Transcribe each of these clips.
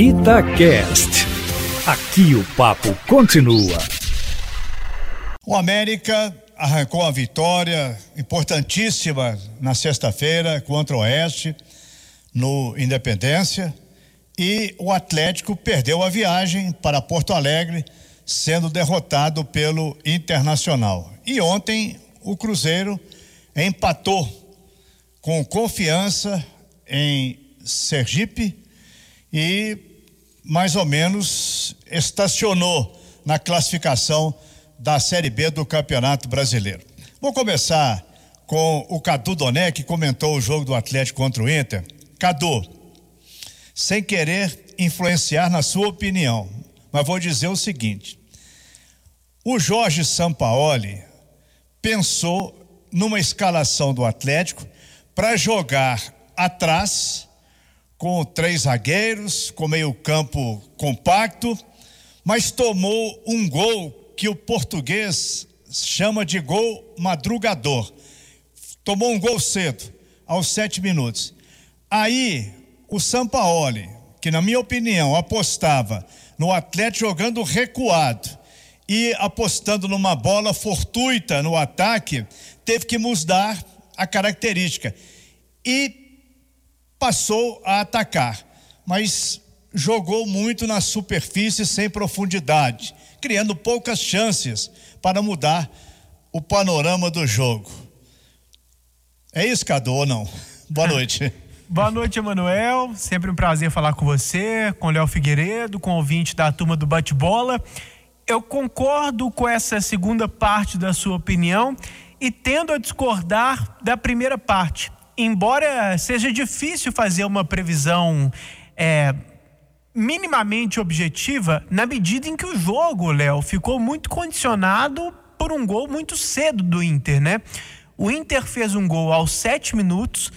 Itacast. Aqui o papo continua. O América arrancou a vitória importantíssima na sexta-feira contra o Oeste, no Independência, e o Atlético perdeu a viagem para Porto Alegre, sendo derrotado pelo Internacional. E ontem o Cruzeiro empatou com confiança em Sergipe e mais ou menos estacionou na classificação da Série B do Campeonato Brasileiro. Vou começar com o Cadu Doné, que comentou o jogo do Atlético contra o Inter. Cadu, sem querer influenciar na sua opinião, mas vou dizer o seguinte: o Jorge Sampaoli pensou numa escalação do Atlético para jogar atrás com três zagueiros, com meio-campo compacto, mas tomou um gol que o português chama de gol madrugador. Tomou um gol cedo, aos sete minutos. Aí, o Sampaoli, que na minha opinião apostava no Atlético jogando recuado e apostando numa bola fortuita no ataque, teve que mudar a característica e passou a atacar, mas jogou muito na superfície sem profundidade, criando poucas chances para mudar o panorama do jogo. É isso, Cadu, ou não? Boa noite. Boa noite, Emanuel. Sempre um prazer falar com você, com o Léo Figueiredo, com o ouvinte da turma do Bate-Bola. Eu concordo com essa segunda parte da sua opinião e tendo a discordar da primeira parte. Embora seja difícil fazer uma previsão é, minimamente objetiva, na medida em que o jogo, Léo, ficou muito condicionado por um gol muito cedo do Inter, né? O Inter fez um gol aos sete minutos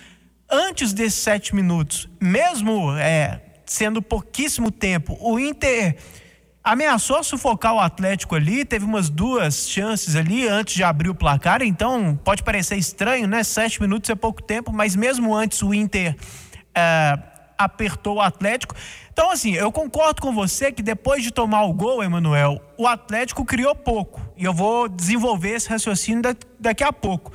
antes desses sete minutos, mesmo é, sendo pouquíssimo tempo, o Inter ameaçou sufocar o Atlético ali, teve umas duas chances ali antes de abrir o placar, então pode parecer estranho, né? Sete minutos é pouco tempo, mas mesmo antes o Inter é, apertou o Atlético. Então, assim, eu concordo com você que depois de tomar o gol, Emanuel, o Atlético criou pouco. E eu vou desenvolver esse raciocínio daqui a pouco.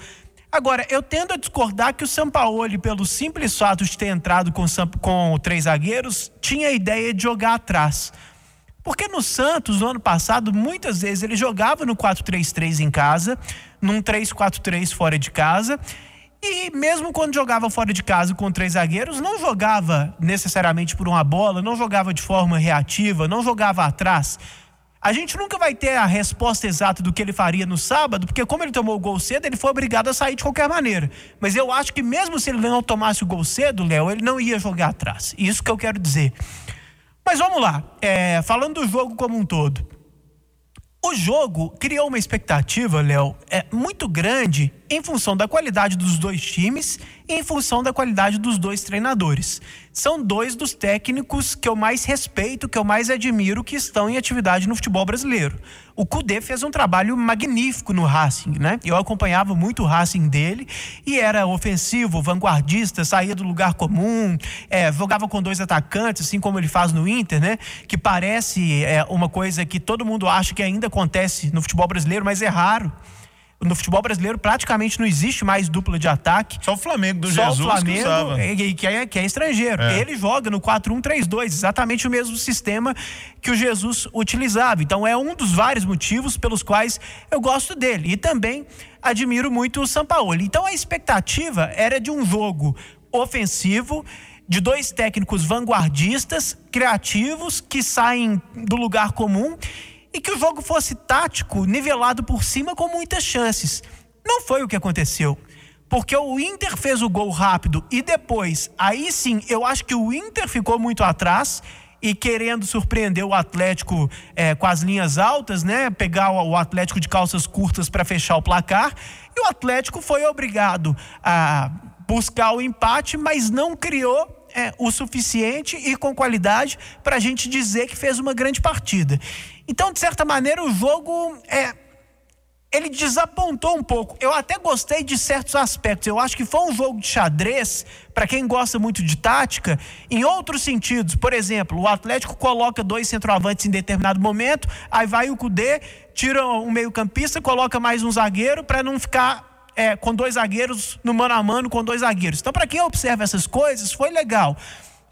Agora, eu tendo a discordar que o Sampaoli, pelo simples fato de ter entrado com, com três zagueiros, tinha a ideia de jogar atrás. Porque no Santos, no ano passado, muitas vezes ele jogava no 4-3-3 em casa, num 3-4-3 fora de casa. E mesmo quando jogava fora de casa com três zagueiros, não jogava necessariamente por uma bola, não jogava de forma reativa, não jogava atrás. A gente nunca vai ter a resposta exata do que ele faria no sábado, porque como ele tomou o gol cedo, ele foi obrigado a sair de qualquer maneira. Mas eu acho que mesmo se ele não tomasse o gol cedo, Léo, ele não ia jogar atrás. Isso que eu quero dizer. Mas vamos lá, é, falando do jogo como um todo. O jogo criou uma expectativa, Léo, é, muito grande em função da qualidade dos dois times e em função da qualidade dos dois treinadores. São dois dos técnicos que eu mais respeito, que eu mais admiro, que estão em atividade no futebol brasileiro. O Cudê fez um trabalho magnífico no Racing, né? Eu acompanhava muito o Racing dele e era ofensivo, vanguardista, saía do lugar comum, é, jogava com dois atacantes, assim como ele faz no Inter, né? Que parece é, uma coisa que todo mundo acha que ainda acontece no futebol brasileiro, mas é raro no futebol brasileiro praticamente não existe mais dupla de ataque. Só o Flamengo do Só Jesus o Flamengo, que usava. Que é, que é estrangeiro. É. Ele joga no 4-1-3-2, exatamente o mesmo sistema que o Jesus utilizava. Então é um dos vários motivos pelos quais eu gosto dele. E também admiro muito o Sampaoli. Então a expectativa era de um jogo ofensivo de dois técnicos vanguardistas, criativos, que saem do lugar comum e que o jogo fosse tático, nivelado por cima com muitas chances. Não foi o que aconteceu. Porque o Inter fez o gol rápido e depois, aí sim, eu acho que o Inter ficou muito atrás e querendo surpreender o Atlético é, com as linhas altas, né? Pegar o Atlético de calças curtas para fechar o placar. E o Atlético foi obrigado a buscar o empate, mas não criou é, o suficiente e com qualidade para a gente dizer que fez uma grande partida. Então, de certa maneira, o jogo é ele desapontou um pouco. Eu até gostei de certos aspectos. Eu acho que foi um jogo de xadrez, para quem gosta muito de tática, em outros sentidos. Por exemplo, o Atlético coloca dois centroavantes em determinado momento, aí vai o Cudê, tira um meio-campista, coloca mais um zagueiro para não ficar é, com dois zagueiros no mano a mano com dois zagueiros. Então, para quem observa essas coisas, foi legal.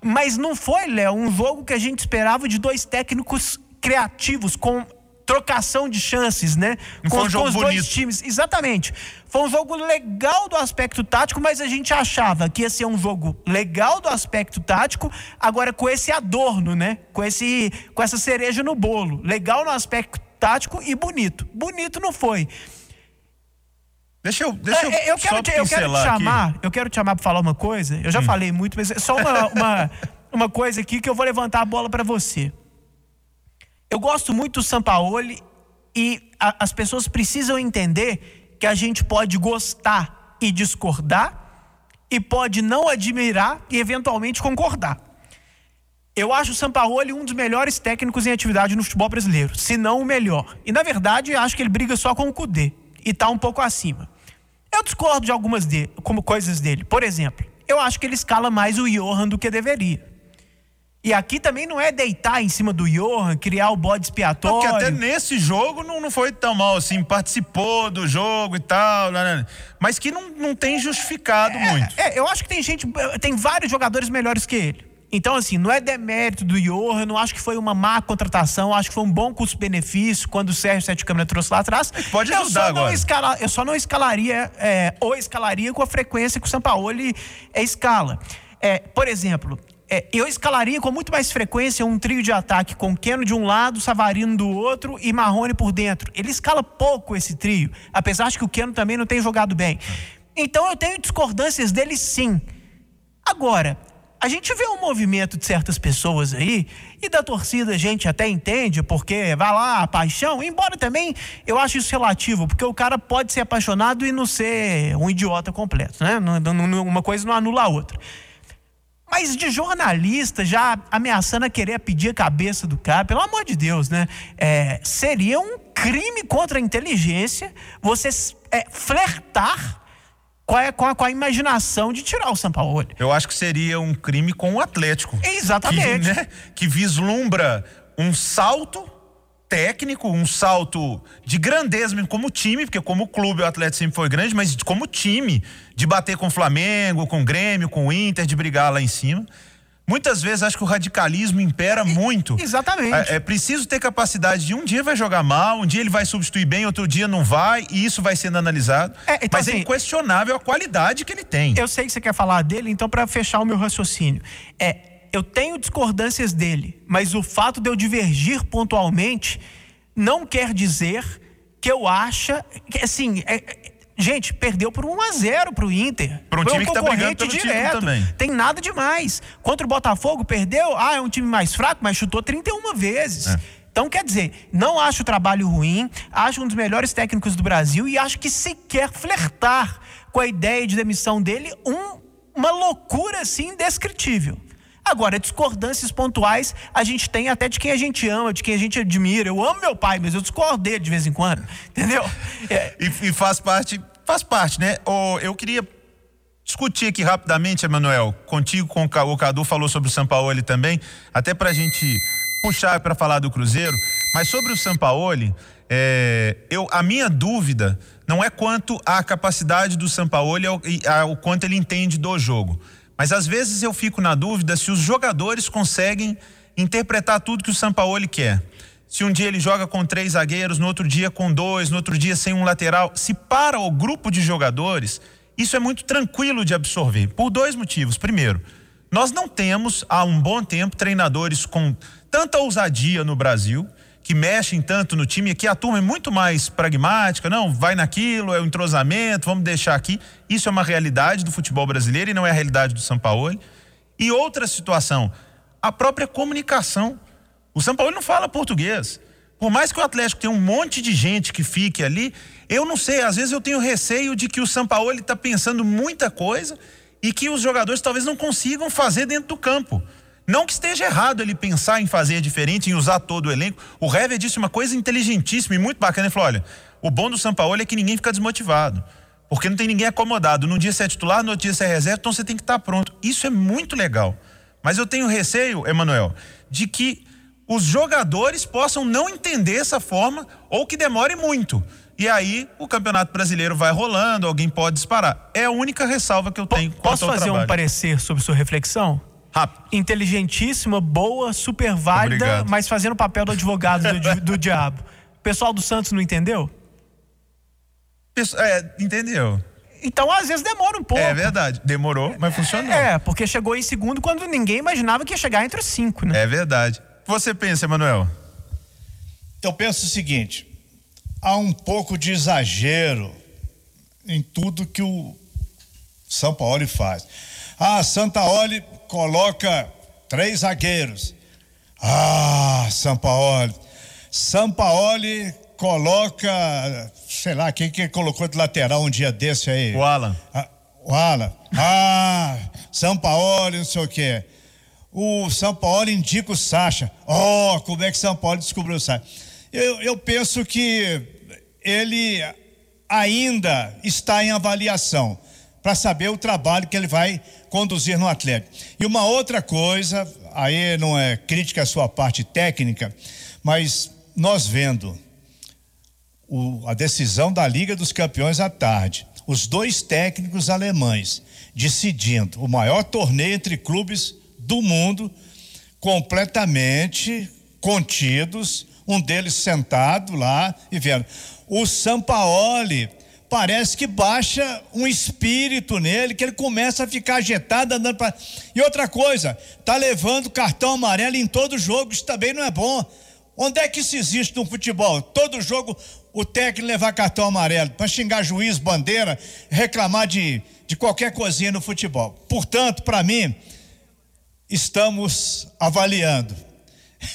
Mas não foi, Léo, um jogo que a gente esperava de dois técnicos criativos, com trocação de chances, né? Não com, um com os bonito. dois times. Exatamente. Foi um jogo legal do aspecto tático, mas a gente achava que ia ser um jogo legal do aspecto tático, agora com esse adorno, né? Com, esse, com essa cereja no bolo. Legal no aspecto tático e bonito. Bonito não foi. Deixa eu, deixa eu, É, eu quero, te, eu quero te chamar, aqui. eu quero te chamar para falar uma coisa. Eu já hum. falei muito, mas é só uma, uma, uma coisa aqui que eu vou levantar a bola para você. Eu gosto muito do Sampaoli e a, as pessoas precisam entender que a gente pode gostar e discordar e pode não admirar e eventualmente concordar. Eu acho o Sampaoli um dos melhores técnicos em atividade no futebol brasileiro, se não o melhor. E na verdade, acho que ele briga só com o Cudê e está um pouco acima. Eu discordo de algumas de, como coisas dele. Por exemplo, eu acho que ele escala mais o Johan do que deveria. E aqui também não é deitar em cima do Johan, criar o bode expiatório. Porque até nesse jogo não, não foi tão mal assim, participou do jogo e tal, né, né, né. mas que não, não tem justificado é, muito. É, eu acho que tem gente, tem vários jogadores melhores que ele. Então, assim, não é demérito do Johan, não acho que foi uma má contratação, acho que foi um bom custo-benefício quando o Sérgio Sete Câmara trouxe lá atrás. É pode ajudar eu agora. Escala, eu só não escalaria, é, ou escalaria com a frequência que o Sampaoli é, escala. É, por exemplo, é, eu escalaria com muito mais frequência um trio de ataque com Keno de um lado, Savarino do outro e Marrone por dentro. Ele escala pouco esse trio, apesar de que o Keno também não tem jogado bem. Então eu tenho discordâncias dele sim. Agora, a gente vê um movimento de certas pessoas aí, e da torcida a gente até entende, porque vai lá, paixão, embora também eu acho isso relativo, porque o cara pode ser apaixonado e não ser um idiota completo, né? Uma coisa não anula a outra. Mas de jornalista já ameaçando a querer pedir a cabeça do cara, pelo amor de Deus, né? É, seria um crime contra a inteligência você é, flertar com a, com, a, com a, imaginação de tirar o Sampaoli. Eu acho que seria um crime com o Atlético. Exatamente. Que, né, que vislumbra um salto técnico, um salto de grandeza mesmo como time, porque como clube o Atlético sempre foi grande, mas como time, de bater com o Flamengo, com o Grêmio, com o Inter, de brigar lá em cima. Muitas vezes acho que o radicalismo impera muito. Exatamente. É, é, preciso ter capacidade de um dia vai jogar mal, um dia ele vai substituir bem, outro dia não vai, e isso vai sendo analisado. É, então, Mas é assim, é inquestionável a qualidade que ele tem. Eu sei que você quer falar dele, então para fechar o meu raciocínio, é eu tenho discordâncias dele, mas o fato de eu divergir pontualmente não quer dizer que eu acha que assim, é, gente, perdeu por 1 a 0 pro Inter. Para um time um que tá brigando pelo direto. também. Tem nada demais. Contra o Botafogo perdeu, ah, é um time mais fraco, mas chutou 31 vezes. É. Então, quer dizer, não acho o trabalho ruim, acho um dos melhores técnicos do Brasil e acho que sequer flertar com a ideia de demissão dele, um, uma loucura assim indescritível. Agora, discordâncias pontuais a gente tem até de quem a gente ama, de quem a gente admira. Eu amo meu pai, mas eu discordo dele de vez em quando, entendeu? É. E, e, faz parte, faz parte, né? Oh, eu queria discutir aqui rapidamente, Emanuel, contigo, com o Cadu falou sobre o Sampaoli também, até para a gente puxar para falar do Cruzeiro, mas sobre o Sampaoli, é, eu, a minha dúvida não é quanto à capacidade do Sampaoli e ao quanto ele entende do jogo. Mas às vezes eu fico na dúvida se os jogadores conseguem interpretar tudo que o Sampaoli quer. Se um dia ele joga com três zagueiros, no outro dia com dois, no outro dia sem um lateral. Se para o grupo de jogadores, isso é muito tranquilo de absorver. Por dois motivos. Primeiro, nós não temos há um bom tempo treinadores com tanta ousadia no Brasil que mexem tanto no time, aqui a turma é muito mais pragmática, não, vai naquilo, é o entrosamento, vamos deixar aqui. Isso é uma realidade do futebol brasileiro e não é a realidade do São Paulo. E outra situação, a própria comunicação. O São Paulo não fala português. Por mais que o Atlético tenha um monte de gente que fique ali, eu não sei, às vezes eu tenho receio de que o São Paulo está pensando muita coisa e que os jogadores talvez não consigam fazer dentro do campo. Não que esteja errado ele pensar em fazer diferente, em usar todo o elenco. O Hever disse uma coisa inteligentíssima e muito bacana. Ele falou: olha, O bom do São Paulo é que ninguém fica desmotivado. Porque não tem ninguém acomodado. Num dia você é titular, no outro dia você é reserva, então você tem que estar pronto. Isso é muito legal. Mas eu tenho receio, Emanuel, de que os jogadores possam não entender essa forma ou que demore muito. E aí o Campeonato Brasileiro vai rolando, alguém pode disparar. É a única ressalva que eu tenho. Posso fazer um parecer sobre sua reflexão? Rápido. Inteligentíssima, boa, super válida, Obrigado. mas fazendo o papel do advogado do, do diabo. O pessoal do Santos não entendeu? É, entendeu? Então, às vezes, demora um pouco. É verdade. Demorou, mas funcionou. É, porque chegou em segundo quando ninguém imaginava que ia chegar entre os cinco, né? É verdade. Você pensa, Emanuel? Eu penso o seguinte: há um pouco de exagero em tudo que o São Paulo faz. Ah, Santaoli coloca três zagueiros. Ah, São Paulo. São Paulo coloca, sei lá, quem que colocou de lateral um dia desse aí? O Alan. Ah, o Alan. Ah, São Paulo, não sei o quê. O São Paulo indica o Sacha. Oh, como é que São Paulo descobriu o Sacha? Eu, eu penso que ele ainda está em avaliação para saber o trabalho que ele vai conduzir no Atlético. E uma outra coisa, aí não é crítica à sua parte técnica, mas nós vendo o, a decisão da Liga dos Campeões à tarde, os dois técnicos alemães decidindo o maior torneio entre clubes do mundo, completamente contidos, um deles sentado lá e vendo. O Sampaoli parece que baixa um espírito nele, que ele começa a ficar ajetado andando para. E outra coisa, tá levando cartão amarelo em todo jogo, isso também não é bom. Onde é que isso existe no futebol? Todo jogo o técnico levar cartão amarelo para xingar juiz, bandeira, reclamar de, de qualquer coisinha no futebol. Portanto, para mim, estamos avaliando,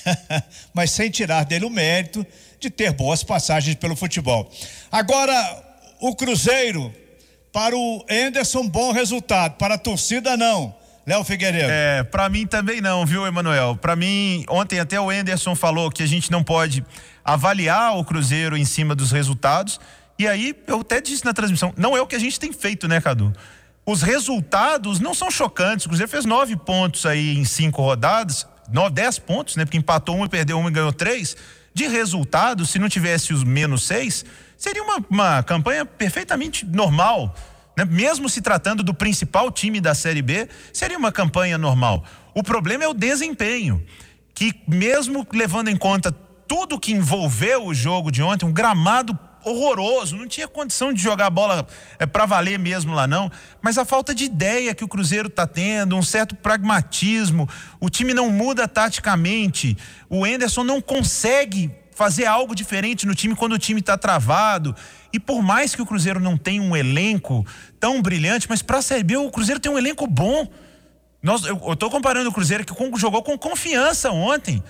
mas sem tirar dele o mérito de ter boas passagens pelo futebol. Agora, o Cruzeiro, para o Enderson, bom resultado, para a torcida, não. Léo Figueiredo. É, para mim também não, viu, Emanuel? Para mim, ontem até o Enderson falou que a gente não pode avaliar o Cruzeiro em cima dos resultados. E aí, eu até disse na transmissão, não é o que a gente tem feito, né, Cadu? Os resultados não são chocantes. O Cruzeiro fez nove pontos aí em cinco rodadas, nove, dez pontos, né? Porque empatou um e perdeu um e ganhou três. De resultado, se não tivesse os menos seis, seria uma, uma campanha perfeitamente normal. Né? Mesmo se tratando do principal time da Série B, seria uma campanha normal. O problema é o desempenho, que mesmo levando em conta tudo que envolveu o jogo de ontem, um gramado horroroso, não tinha condição de jogar a bola é, para valer mesmo lá não, mas a falta de ideia que o Cruzeiro está tendo, um certo pragmatismo, o time não muda taticamente, o Enderson não consegue fazer algo diferente no time quando o time está travado. E por mais que o Cruzeiro não tenha um elenco tão brilhante, mas para a o Cruzeiro tem um elenco bom. Nós, eu estou comparando o Cruzeiro que jogou com confiança ontem.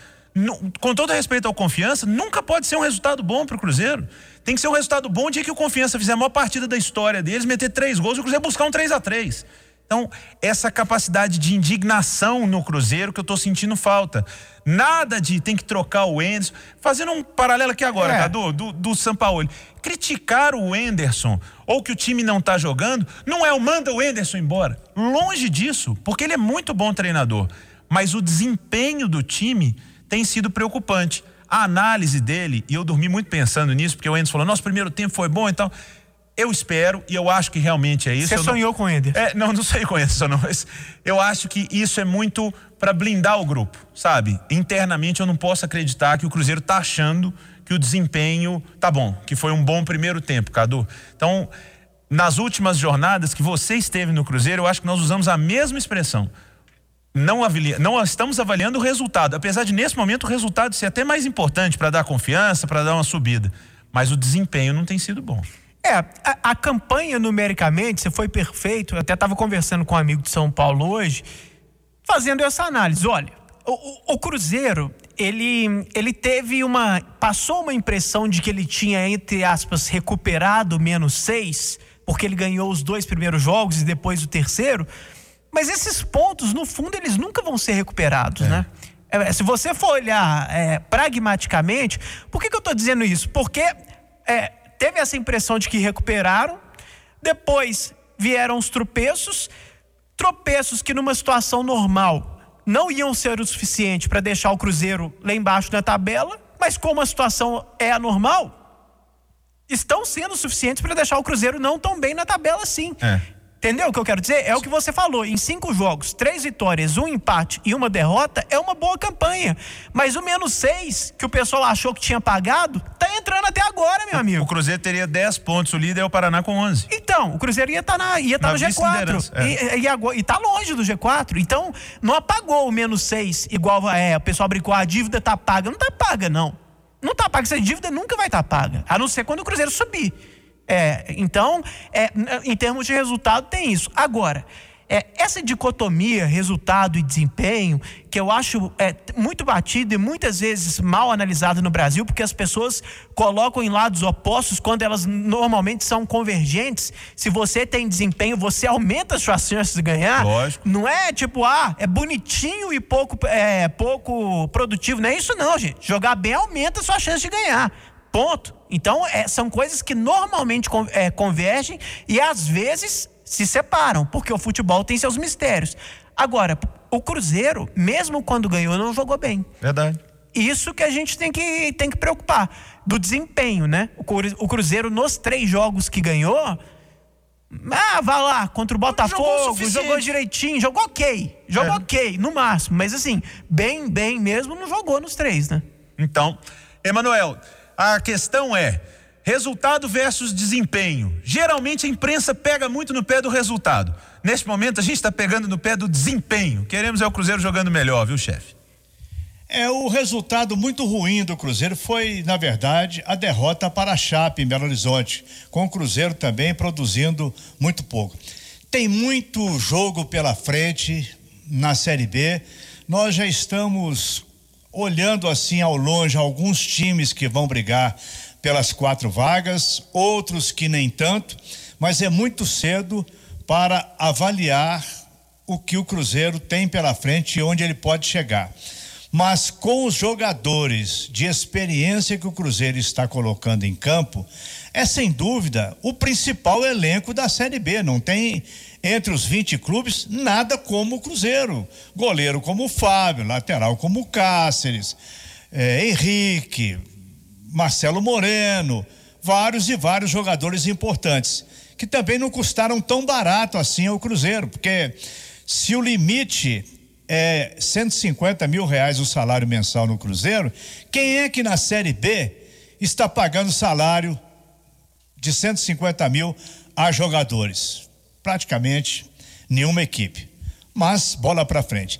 com todo respeito ao confiança, nunca pode ser um resultado bom para o Cruzeiro. Tem que ser um resultado bom o dia que o confiança fizer a maior partida da história deles, meter três gols e o Cruzeiro buscar um 3 a 3 então, essa capacidade de indignação no Cruzeiro que eu estou sentindo falta. Nada de tem que trocar o Enderson. Fazendo um paralelo aqui agora, é. Cadu, do, do Sampaoli. Criticar o Enderson ou que o time não está jogando, não é o manda o Enderson embora. Longe disso, porque ele é muito bom treinador. Mas o desempenho do time tem sido preocupante. A análise dele, e eu dormi muito pensando nisso, porque o Enderson falou: nosso primeiro tempo foi bom e então, tal. Eu espero e eu acho que realmente é isso. Você sonhou não, com ele? É, não, não sonhei com isso, não. Eu acho que isso é muito para blindar o grupo, sabe? Internamente eu não posso acreditar que o Cruzeiro tá achando que o desempenho tá bom, que foi um bom primeiro tempo, Cadu. Então, nas últimas jornadas que você esteve no Cruzeiro, eu acho que nós usamos a mesma expressão. Não, avalia, não estamos avaliando o resultado, apesar de nesse momento o resultado ser até mais importante para dar confiança, para dar uma subida. Mas o desempenho não tem sido bom. É, a, a, campanha numericamente, você foi perfeito. Eu até estava conversando com um amigo de São Paulo hoje, fazendo essa análise. Olha, o, o, o, Cruzeiro, ele, ele teve uma. Passou uma impressão de que ele tinha, entre aspas, recuperado menos seis, porque ele ganhou os dois primeiros jogos e depois o terceiro. Mas esses pontos, no fundo, eles nunca vão ser recuperados, é. né? É, se você for olhar é, pragmaticamente, por que, que eu estou dizendo isso? Porque é, teve essa impressão de que recuperaram, depois vieram os tropeços, tropeços que numa situação normal não iam ser o suficiente para deixar o Cruzeiro lá embaixo na tabela, mas como a situação é anormal, estão sendo suficientes para deixar o Cruzeiro não tão bem na tabela assim. É. Entendeu o que eu quero dizer? É o que você falou. Em cinco jogos, três vitórias, um empate e uma derrota é uma boa campanha. Mas o menos seis, que o pessoal achou que tinha pagado, tá entrando até agora, meu amigo. O Cruzeiro teria 10 pontos, o líder é o Paraná com 11. Então, o Cruzeiro ia estar tá na, ia tá no G4. É. E, e, agora, e tá longe do G4. Então, não apagou o menos seis, igual é, o pessoal brincou, a dívida tá paga. Não tá paga, não. Não tá paga. Essa dívida nunca vai estar tá paga. A não ser quando o Cruzeiro subir. É, então, é, em termos de resultado, tem isso. Agora, é, essa dicotomia, resultado e desempenho, que eu acho é, muito batida e muitas vezes mal analisada no Brasil, porque as pessoas colocam em lados opostos quando elas normalmente são convergentes. Se você tem desempenho, você aumenta as suas chances de ganhar. Lógico. Não é tipo, ah, é bonitinho e pouco, é, pouco produtivo. Não é isso, não, gente. Jogar bem aumenta a sua chance de ganhar. Ponto. Então, é, são coisas que normalmente é, convergem e às vezes se separam, porque o futebol tem seus mistérios. Agora, o Cruzeiro, mesmo quando ganhou, não jogou bem. Verdade. Isso que a gente tem que, tem que preocupar. Do desempenho, né? O Cruzeiro, nos três jogos que ganhou, ah, vai lá, contra o Botafogo, jogou, jogou direitinho, jogou ok. Jogou é. ok, no máximo. Mas assim, bem, bem mesmo, não jogou nos três, né? Então, Emanuel, a questão é resultado versus desempenho. Geralmente a imprensa pega muito no pé do resultado. Neste momento a gente está pegando no pé do desempenho. Queremos é o Cruzeiro jogando melhor, viu, chefe? É, o resultado muito ruim do Cruzeiro foi, na verdade, a derrota para a Chape em Belo Horizonte, com o Cruzeiro também produzindo muito pouco. Tem muito jogo pela frente na Série B. Nós já estamos olhando assim ao longe alguns times que vão brigar pelas quatro vagas, outros que nem tanto, mas é muito cedo para avaliar o que o Cruzeiro tem pela frente e onde ele pode chegar. Mas com os jogadores de experiência que o Cruzeiro está colocando em campo, é sem dúvida o principal elenco da Série B. Não tem entre os 20 clubes, nada como o Cruzeiro. Goleiro como o Fábio, lateral como o Cáceres, é, Henrique, Marcelo Moreno, vários e vários jogadores importantes, que também não custaram tão barato assim ao Cruzeiro, porque se o limite é 150 mil reais o salário mensal no Cruzeiro, quem é que na Série B está pagando salário de 150 mil a jogadores? Praticamente nenhuma equipe. Mas bola para frente.